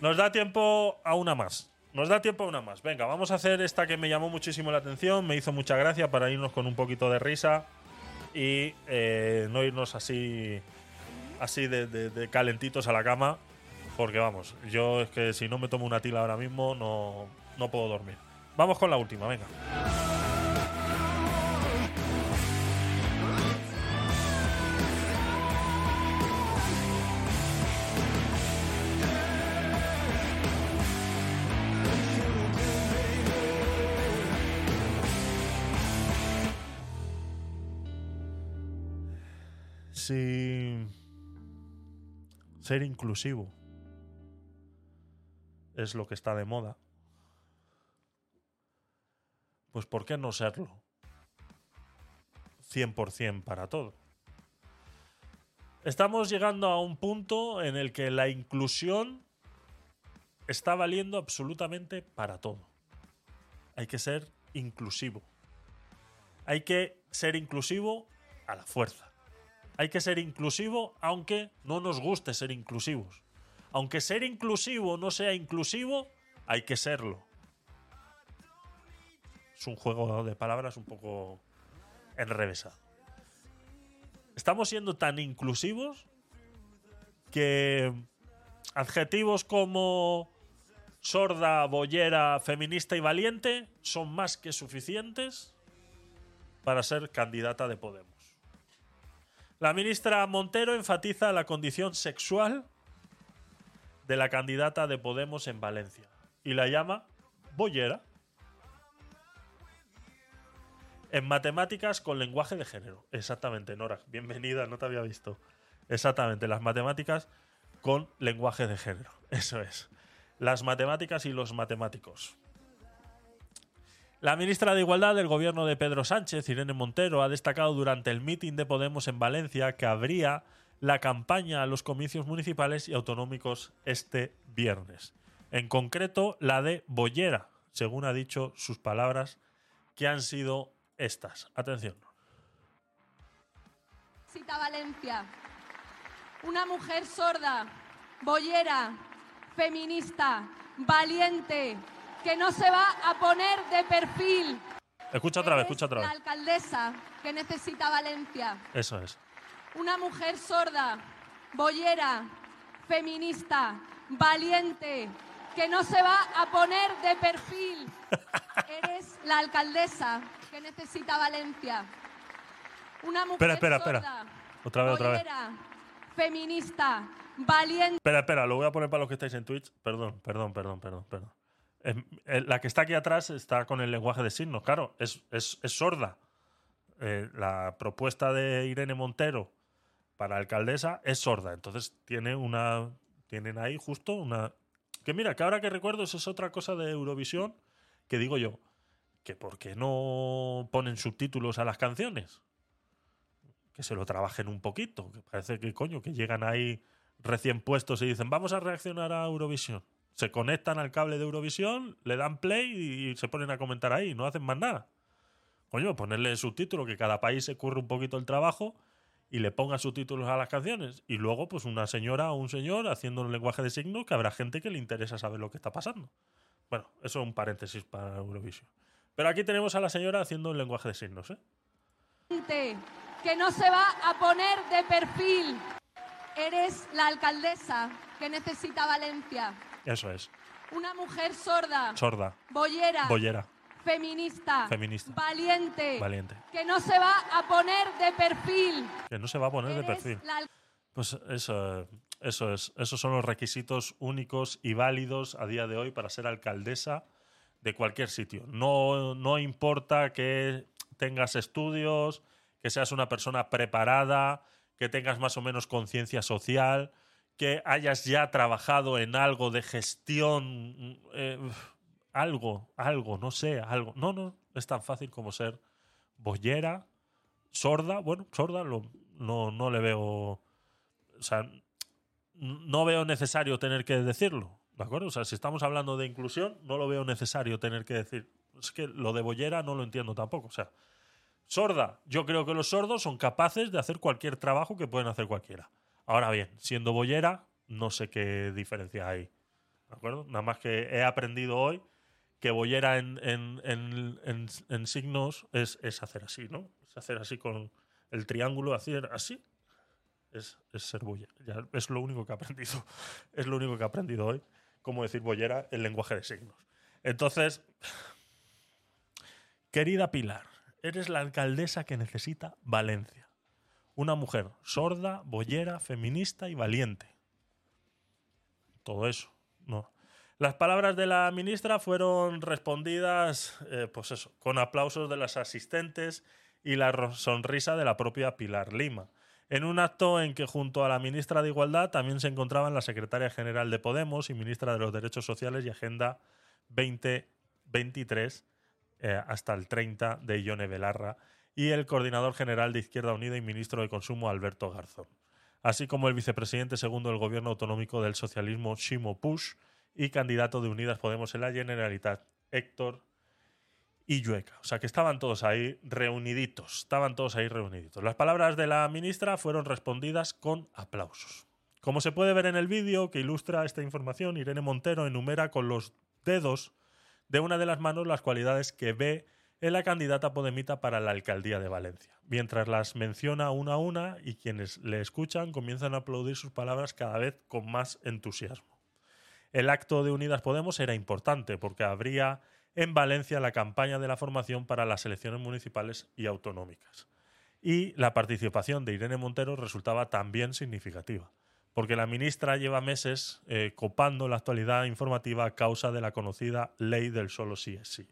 Nos da tiempo a una más. Nos da tiempo a una más. Venga, vamos a hacer esta que me llamó muchísimo la atención, me hizo mucha gracia para irnos con un poquito de risa y eh, no irnos así, así de, calentitos a la cama. Porque vamos, yo es que si no me tomo una tila ahora mismo no, no puedo dormir. Vamos con la última, venga. Si ser inclusivo es lo que está de moda, pues ¿por qué no serlo? 100% para todo. Estamos llegando a un punto en el que la inclusión está valiendo absolutamente para todo. Hay que ser inclusivo. Hay que ser inclusivo a la fuerza. Hay que ser inclusivo aunque no nos guste ser inclusivos. Aunque ser inclusivo no sea inclusivo, hay que serlo. Es un juego de palabras un poco enrevesado. Estamos siendo tan inclusivos que adjetivos como sorda, boyera, feminista y valiente son más que suficientes para ser candidata de Podemos. La ministra Montero enfatiza la condición sexual de la candidata de Podemos en Valencia y la llama boyera. En matemáticas con lenguaje de género. Exactamente, Nora. Bienvenida, no te había visto. Exactamente, las matemáticas con lenguaje de género. Eso es. Las matemáticas y los matemáticos. La ministra de Igualdad del gobierno de Pedro Sánchez, Irene Montero, ha destacado durante el mitin de Podemos en Valencia que habría la campaña a los comicios municipales y autonómicos este viernes. En concreto, la de Bollera, según ha dicho sus palabras, que han sido estas. Atención. Cita Valencia. Una mujer sorda, boyera, feminista, valiente, que no se va a poner de perfil. Escucha otra vez, escucha otra La vez. alcaldesa que necesita Valencia. Eso es. Una mujer sorda, boyera, feminista, valiente, que no se va a poner de perfil. Eres la alcaldesa que necesita Valencia. Una mujer Espera, espera, espera. sorda, Otra vez, otra vez. boyera, feminista, valiente. Espera, espera, lo voy a poner para los que estáis en Twitch. Perdón, perdón, perdón, perdón, perdón. Em, eh, la que está aquí atrás está con el lenguaje de signos, claro, es, es- es sorda. Eh, la propuesta de Irene Montero para alcaldesa es sorda, entonces tiene una. Tienen ahí justo una. Que mira, que ahora que recuerdo, eso es otra cosa de Eurovisión que digo yo, que por qué no ponen subtítulos a las canciones. Que se lo trabajen un poquito, que parece que coño, que llegan ahí recién puestos y dicen, vamos a reaccionar a Eurovisión. Se conectan al cable de Eurovisión, le dan play y se ponen a comentar ahí, no hacen más nada. Coño, ponerle subtítulos, que cada país se curre un poquito el trabajo y le ponga subtítulos a las canciones. Y luego, pues una señora o un señor haciendo un lenguaje de signos que habrá gente que le interesa saber lo que está pasando. Bueno, eso es un paréntesis para Eurovisión. Pero aquí tenemos a la señora haciendo un lenguaje de signos, ¿eh? que no se va a poner de perfil. Eres la alcaldesa que necesita Valencia. Eso es. Una mujer sorda, Sorda, boyera, bollera, feminista, Feminista. valiente, valiente. que no se va a poner de perfil. Que no se va a poner de perfil. la Pues eso, eso es. Esos son los requisitos únicos y válidos a día de hoy para ser alcaldesa de cualquier sitio. No, no importa que tengas estudios, que seas una persona preparada, que tengas más o menos conciencia social, que hayas ya trabajado en algo de gestión, eh, algo, algo, no sé, algo. No, no, es tan fácil como ser bollera, sorda. Bueno, sorda lo- no, no le veo o sea, no veo necesario tener que decirlo, ¿de acuerdo? O sea, si estamos hablando de inclusión, no lo veo necesario tener que decir. Es que lo de bollera no lo entiendo tampoco. O sea, sorda, yo creo que los sordos son capaces de hacer cualquier trabajo que pueden hacer cualquiera. Ahora bien, siendo bollera, no sé qué diferencia hay ¿De acuerdo? Nada más que he aprendido hoy que bollera en, en- en- en- en signos es, es hacer así, ¿no? Es hacer así con el triángulo, hacer así. Es, es ser bollera. Ya, es lo único que he aprendido. Es lo único que he aprendido hoy. Cómo decir bollera en lenguaje de signos. Entonces, querida Pilar, eres la alcaldesa que necesita Valencia. Una mujer sorda, bollera, feminista y valiente. Todo eso. No. Las palabras de la ministra fueron respondidas, eh, pues con aplausos de las asistentes y la sonrisa de la propia Pilar Lima. En un acto en que junto a la ministra de Igualdad también se encontraban la secretaria general de Podemos y ministra de los Derechos Sociales y Agenda 2023 eh, hasta el 30 de Ione Belarra y el coordinador general de Izquierda Unida y ministro de Consumo Alberto Garzón, así como el vicepresidente segundo del gobierno autonómico del socialismo Shimo Push y candidato de Unidas Podemos en la Generalitat Héctor Illueca. O sea que estaban todos ahí reuniditos, estaban todos ahí reuniditos. Las palabras de la ministra fueron respondidas con aplausos. Como se puede ver en el vídeo que ilustra esta información, Irene Montero enumera con los dedos de una de las manos las cualidades que ve en la candidata podemita para la alcaldía de Valencia, mientras las menciona una a una y quienes le escuchan comienzan a aplaudir sus palabras cada vez con más entusiasmo. El acto de Unidas Podemos era importante porque habría en Valencia la campaña de la formación para las elecciones municipales y autonómicas. Y la participación de Irene Montero resultaba también significativa, porque la ministra lleva meses eh, copando la actualidad informativa a causa de la conocida ley del solo sí es sí,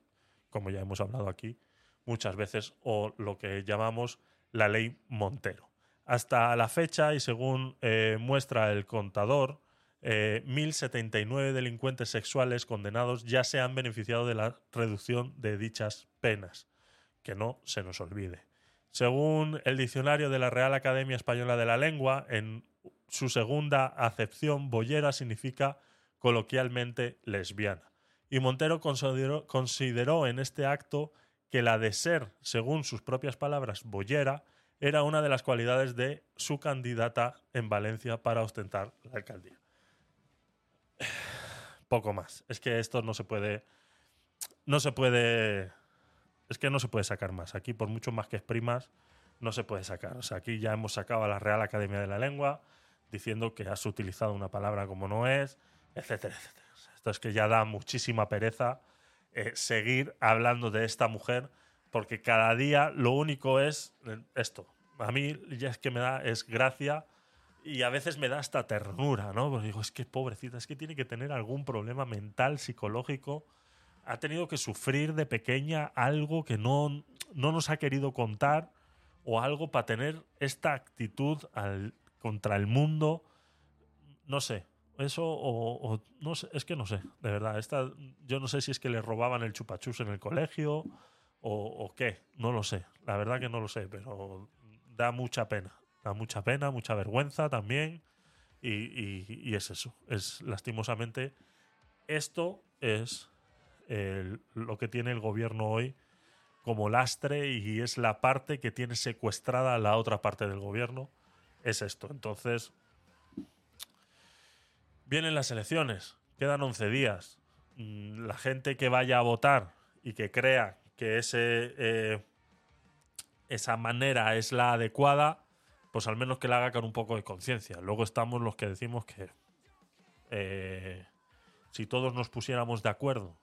como ya hemos hablado aquí muchas veces, o lo que llamamos la ley Montero. Hasta la fecha, y según eh, muestra el contador, eh, 1.079 delincuentes sexuales condenados ya se han beneficiado de la reducción de dichas penas. Que no se nos olvide. Según el diccionario de la Real Academia Española de la Lengua, en su segunda acepción, bollera significa coloquialmente lesbiana. Y Montero consideró, en este acto que la de ser, según sus propias palabras, bollera, era una de las cualidades de su candidata en Valencia para ostentar la alcaldía poco más. Es que esto no se puede. No se puede. Es que no se puede sacar más. Aquí, por mucho más que exprimas, no se puede sacar. O sea, aquí ya hemos sacado a la Real Academia de la Lengua diciendo que has utilizado una palabra como no es, etcétera, etcétera. Es que ya da muchísima pereza eh, seguir hablando de esta mujer, porque cada día lo único es eh, esto. A mí ya es que me da es gracia y a veces me da hasta ternura, ¿no? Porque digo, es que pobrecita, es que tiene que tener algún problema mental, psicológico. Ha tenido que sufrir de pequeña algo que no, no nos ha querido contar o algo para tener esta actitud al- contra el mundo. No sé, eso o, no sé, es que no sé, de verdad. Esta, yo no sé si es que le robaban el chupachus en el colegio o, qué, no lo sé. La verdad que no lo sé, pero da mucha pena. Da mucha pena, mucha vergüenza también. Y, y- es eso. Es lastimosamente. Esto es lo que tiene el gobierno hoy como lastre y es la parte que tiene secuestrada la otra parte del gobierno. Es esto. Entonces. Vienen las elecciones. Quedan 11 días. Mm, La gente que vaya a votar y que crea que ese, eh, esa manera es la adecuada, pues al menos que la haga con un poco de conciencia. Luego estamos los que decimos que eh, si todos nos pusiéramos de acuerdo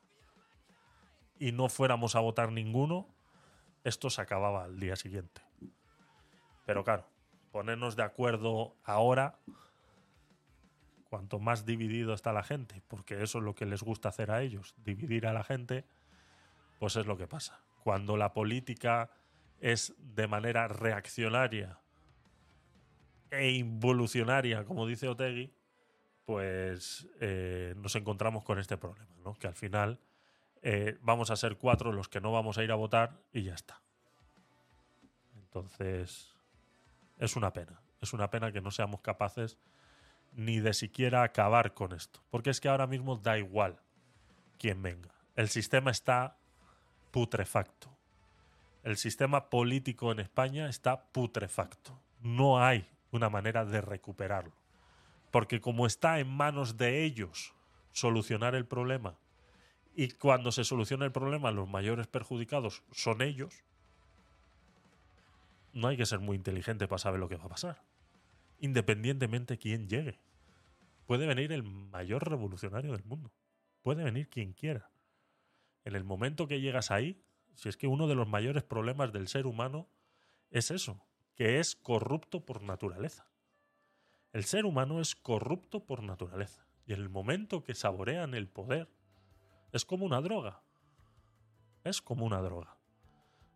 y no fuéramos a votar ninguno, esto se acababa al día siguiente. Pero claro, ponernos de acuerdo ahora, cuanto más dividido está la gente, porque eso es lo que les gusta hacer a ellos, dividir a la gente, pues es lo que pasa. Cuando la política es de manera reaccionaria e involucionaria, como dice Otegui, pues eh, nos encontramos con este problema, ¿no? Que al final eh, vamos a ser cuatro los que no vamos a ir a votar y ya está. Entonces, es una pena. Es una pena que no seamos capaces ni de siquiera acabar con esto. Porque es que ahora mismo da igual quién venga. El sistema está putrefacto. El sistema político en España está putrefacto. No hay una manera de recuperarlo. Porque como está en manos de ellos solucionar el problema y cuando se soluciona el problema los mayores perjudicados son ellos, no hay que ser muy inteligente para saber lo que va a pasar. Independientemente quién llegue. Puede venir el mayor revolucionario del mundo. Puede venir quien quiera. En el momento que llegas ahí, si es que uno de los mayores problemas del ser humano es eso, que es corrupto por naturaleza. El ser humano es corrupto por naturaleza. Y en el momento que saborean el poder, es como una droga. Es como una droga.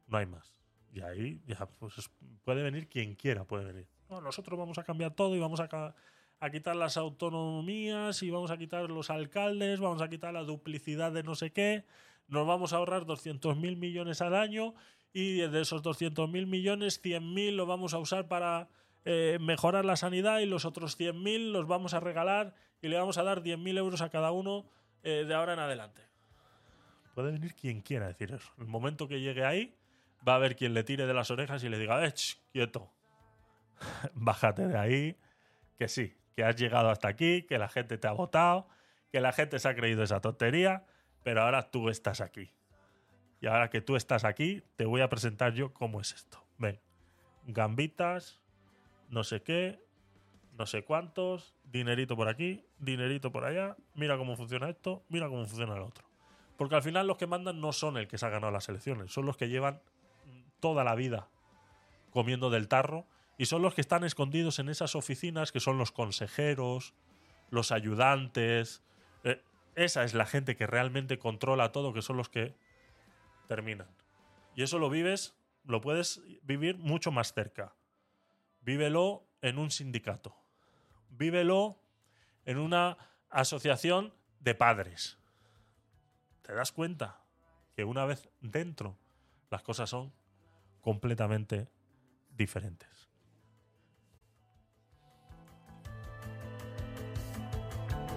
No hay más. Y ahí ya pues puede venir quien quiera, puede venir. No, nosotros vamos a cambiar todo y vamos a, a quitar las autonomías y vamos a quitar los alcaldes, vamos a quitar la duplicidad de no sé qué, nos vamos a ahorrar 200.000 millones al año y de esos 200.000 millones, 100.000 lo vamos a usar para eh, mejorar la sanidad y los otros 100.000 los vamos a regalar y le vamos a dar 10.000 euros a cada uno eh, de ahora en adelante. Puede venir quien quiera decir eso. El momento que llegue ahí, va a haber quien le tire de las orejas y le diga, eh, quieto, bájate de ahí, que sí, que has llegado hasta aquí, que la gente te ha votado, que la gente se ha creído esa tontería, pero ahora tú estás aquí. Y ahora que tú estás aquí, te voy a presentar yo cómo es esto. Ven, gambitas, no sé qué, no sé cuántos, dinerito por aquí, dinerito por allá, mira cómo funciona esto, mira cómo funciona el otro. Porque al final los que mandan no son el que se ha ganado las elecciones, son los que llevan toda la vida comiendo del tarro y son los que están escondidos en esas oficinas que son los consejeros, los ayudantes. Eh, esa es la gente que realmente controla todo, que son los que terminan. Y eso lo vives, lo puedes vivir mucho más cerca. Vívelo en un sindicato. Vívelo en una asociación de padres. ¿Te das cuenta que una vez dentro las cosas son completamente diferentes?